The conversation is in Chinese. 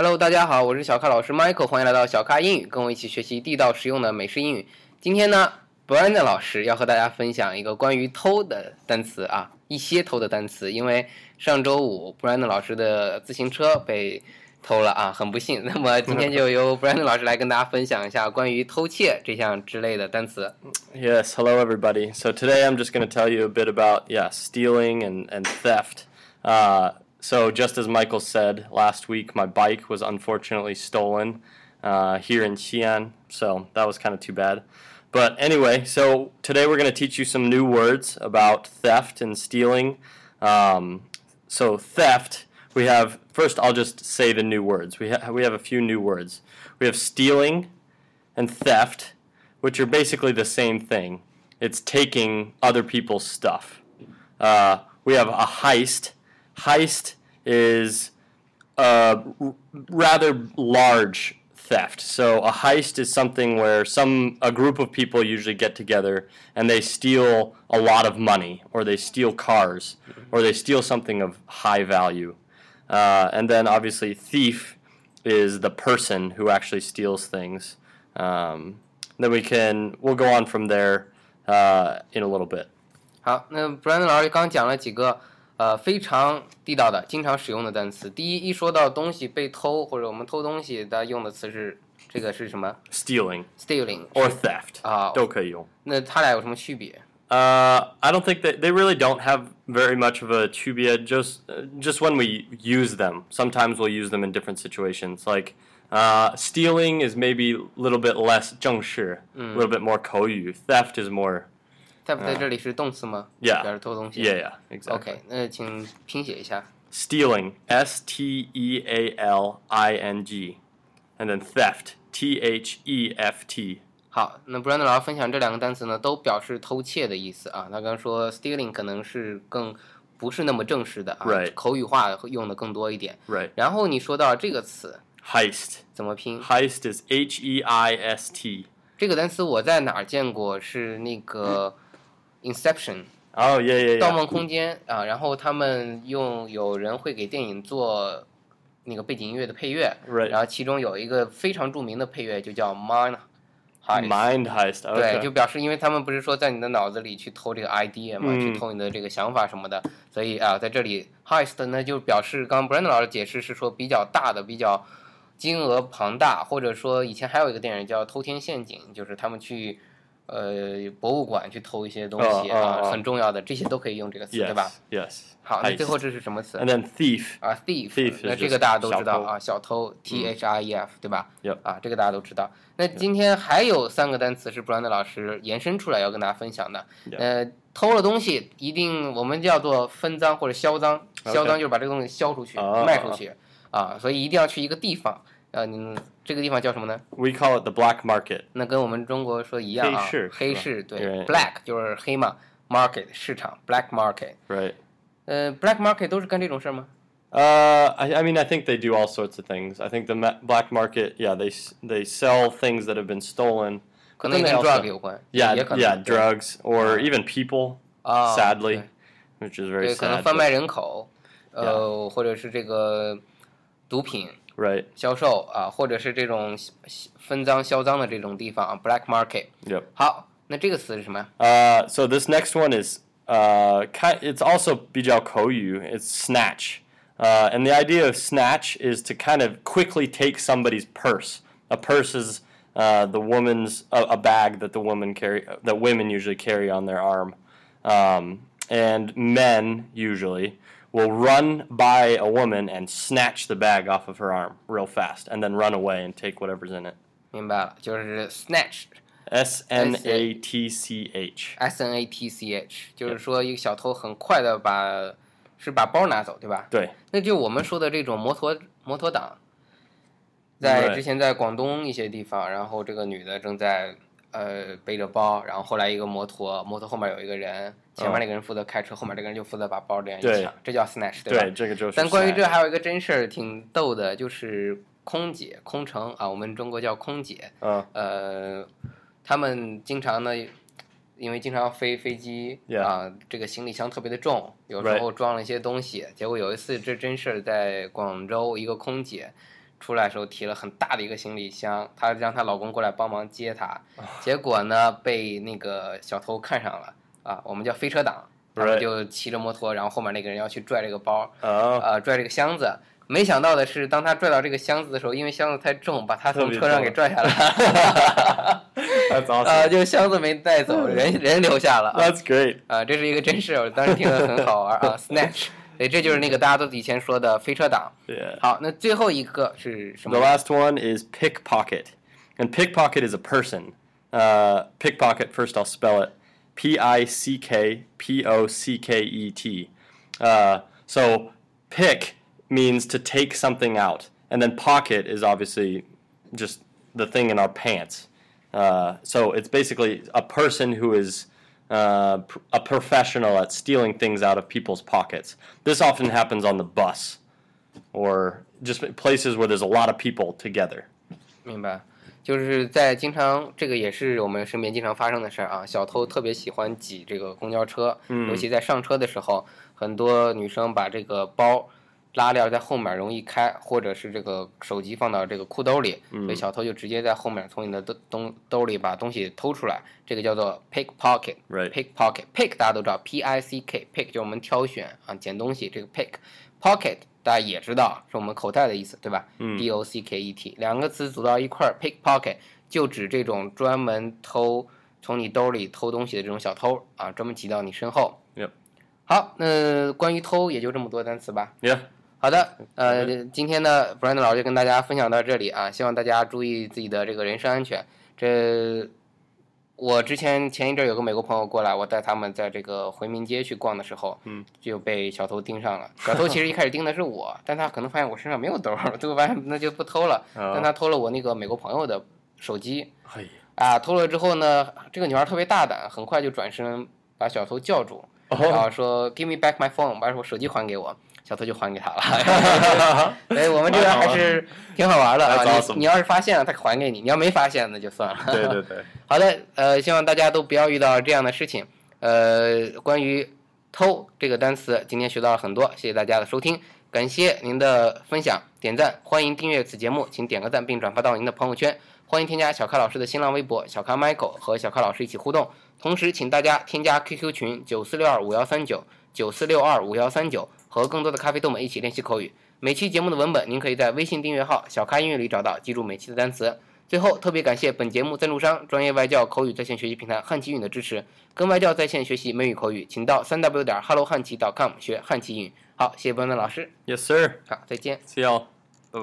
Hello，大家好，我是小咖老师 Michael，欢迎来到小咖英语，跟我一起学习地道实用的美式英语。今天呢，Brandon 老师要和大家分享一个关于偷的单词啊，一些偷的单词。因为上周五 Brandon 老师的自行车被偷了啊，很不幸。那么今天就由 Brandon 老师来跟大家分享一下关于偷窃这项之类的单词。Yes, hello everybody. So today I'm just going to tell you a bit about yeah, stealing and and theft. Uh, so just as Michael said last week, my bike was unfortunately stolen uh, here in Xi'an. So that was kind of too bad. But anyway, so today we're going to teach you some new words about theft and stealing. Um, so theft, we have first. I'll just say the new words. We ha- we have a few new words. We have stealing and theft, which are basically the same thing. It's taking other people's stuff. Uh, we have a heist Heist is a r- rather large theft. So a heist is something where some a group of people usually get together and they steal a lot of money, or they steal cars, or they steal something of high value. Uh, and then obviously thief is the person who actually steals things. Um, then we can we'll go on from there uh, in a little bit. 好，那 Brandon 老师刚讲了几个 呃非常地道的、经常使用的单词。第一，一说到东西被偷或者我们偷东西，大家用的词是这个是什么 Stealing ？stealing or theft 啊都可以用。那它俩有什么区别？ Uh, I don't think that they really don't have very much of a chubia. Just uh, just when we use them, sometimes we'll use them in different situations. Like uh, stealing is maybe a little bit less 正式, a little bit more 口语. Theft is more 在不在这里是动词吗表示偷东西。yeah yeah exactly. OK，那请拼写一下。Stealing S T E A L I N G, and then theft T H E F T. 好，那 Brandon 老师分享这两个单词呢，都表示偷窃的意思啊。他刚刚说 stealing 可能是更不是那么正式的啊口语化会用的更多一点。Right. 然后你说到这个词 Heist. 怎么拼？Heist is H E I S T. 这个单词我在哪儿见过？是那个 Inception Oh yeah yeah《盗.梦空间》啊，然后他们用有人会给电影做那个背景音乐的配乐.然后其中有一个非常著名的配乐就叫 Mind Heist。Mind heist. 对.就表示，因为他们不是说在你的脑子里去偷这个 idea 嘛，嗯去偷你的这个想法什么的，所以啊，在这里 heist 呢就表示，刚刚 Brandon 老师解释是说比较大的、比较金额庞大，或者说以前还有一个电影叫《偷天陷阱》，就是他们去呃博物馆去偷一些东西啊，很重要的，这些都可以用这个词，对吧 Yes. 好，那最后这是什么词 And then thief. 啊？thief，thief 那这个大家都知道啊，小偷 T H I E F，对吧.啊，这个大家都知道。那今天还有三个单词是布兰德老师延伸出来要跟大家分享的。呃，偷了东西一定我们叫做分赃或者销赃，销赃就是把这个东西销出去、哦卖出去啊，所以一定要去一个地方。呃，你这个地方叫什么呢？ We call it the black market. 那跟我们中国说一样啊，黑市黑是市对对，black 就是黑嘛，market 市场，black market。 Right. 呃，black market 都是干这种事儿吗？ Uh, I, I mean, I think they do all sorts of things. I think the ma- black market, yeah, they s- they sell things that have been stolen. 可 But 能 then 跟 they drug also- 有关， yeah, 也可能 yeah, 对 drugs or Ah. even people. 啊 sadly, 对 which is very 对，可能 sad. 贩 but- 卖人口，呃，或者是这个毒品 right. 销售啊，或者是这种分赃销赃的这种地方啊，black market。 Yep. 好，那这个词是什么呀？ Uh, so this next one is uh, ki- it's also 比较口语. It's snatch. Uh, and the idea of snatch is to kind of quickly take somebody's purse. A purse is uh, the woman's a, a bag that the woman carry that women usually carry on their arm, um, and men usually will run by a woman and snatch the bag off of her arm real fast, and then run away and take whatever's in it. 明白了，就是 snatch。 S N A T C H. S N A T C H，就是说一个小偷很快的把是把包拿走，对吧？对。那就我们说的这种摩托摩托党，在 Right. 之前在广东一些地方，然后这个女的正在 呃背着包，然后后来一个摩托，摩托后面有一个人，前面那个人负责开车，后面这个人就负责把包这样一抢，这叫 snatch，对吧？对，这个就是。但关于这还有一个真事儿挺逗的，就是空姐、空乘啊，我们中国叫空姐，嗯呃，他们经常呢，因为经常飞飞机.啊，这个行李箱特别的重，有时候装了一些东西。结果有一次这真事儿在广州，一个空姐出来的时候提了很大的一个行李箱，她让她老公过来帮忙接她，结果呢被那个小偷看上了啊，我们叫飞车党，他们就骑着摩托，然后后面那个人要去拽这个包，Oh. 呃，拽这个箱子。没想到的是，当他拽到这个箱子的时候，因为箱子太重，把他从车上给拽下来 啊，就箱子没带走，人人留下了。That's great. 啊，这是一个真事，我当时听得很好玩啊，snatch，对，这就是那个大家都以前说的飞车党。 Yeah. 好，那最后一个是什 The 么？ last one is pickpocket. And pickpocket is a person. Uh, pickpocket, first I'll spell it P I C K P O C K E T. Uh, so pick means to take something out. And then pocket is obviously just the thing in our pants. Uh, so it's basically a person who is uh, pr- a professional at stealing things out of people's pockets. This often happens on the bus or just places where there's a lot of people together. 明白，就是在经常这个也是我们身边经常发生的事儿啊。小偷特别喜欢挤这个公交车，尤其在上车的时候，很多女生把这个包 拉链在后面容易开，或者是这个手机放到这个裤兜里，所以小偷就直接在后面从你的兜兜兜里把东西偷出来，这个叫做 pickpocket。Right. pickpocket pick 大家都知道，p i c k pick 就是我们挑选啊捡东西，这个 pick pocket 大家也知道是我们口袋的意思，对吧、d o c k e t 两个词组到一块儿，pickpocket 就指这种专门偷从你兜里偷东西的这种小偷啊，专门挤到你身后。好，那关于偷也就这么多单词吧。Yeah. 好的，呃，今天呢，Brandon 老师就跟大家分享到这里啊，希望大家注意自己的这个人身安全。这我之前前一阵儿有个美国朋友过来，我带他们在这个回民街去逛的时候，嗯，就被小偷盯上了。小偷其实一开始盯的是我，但他可能发现我身上没有兜儿，最后发现那就不偷了。哦但他偷了我那个美国朋友的手机 Hey. 啊，偷了之后呢，这个女孩特别大胆，很快就转身把小偷叫住，哦然后说 “Give me back my phone”，把我手机还给我。小偷就还给他了，所 以我们这边还是挺好玩的啊！你你要是发现了，他还给你；你要没发现，那就算了。对对对。好的，呃，希望大家都不要遇到这样的事情。呃，关于偷这个单词，今天学到了很多，谢谢大家的收听，感谢您的分享、点赞，欢迎订阅此节目，请点个赞并转发到您的朋友圈，欢迎添加小咖老师的新浪微博小咖 Michael 和小咖老师一起互动，同时请大家添加 QQ 群九四六二五幺三九九四六二五幺三九，和更多的咖啡豆们一起练习口语。每期节目的文本您可以在微信订阅号“小咖英语”里找到，记住每期的单词。最后，特别感谢本节目赞助商专业外教口语在线学习平台汉奇语的支持。跟外教在线学习美语口语，请到三 w 点 hello 汉奇 .com 学汉奇语。好，谢谢文文老师，Yes, sir. 好，再见。See y'all.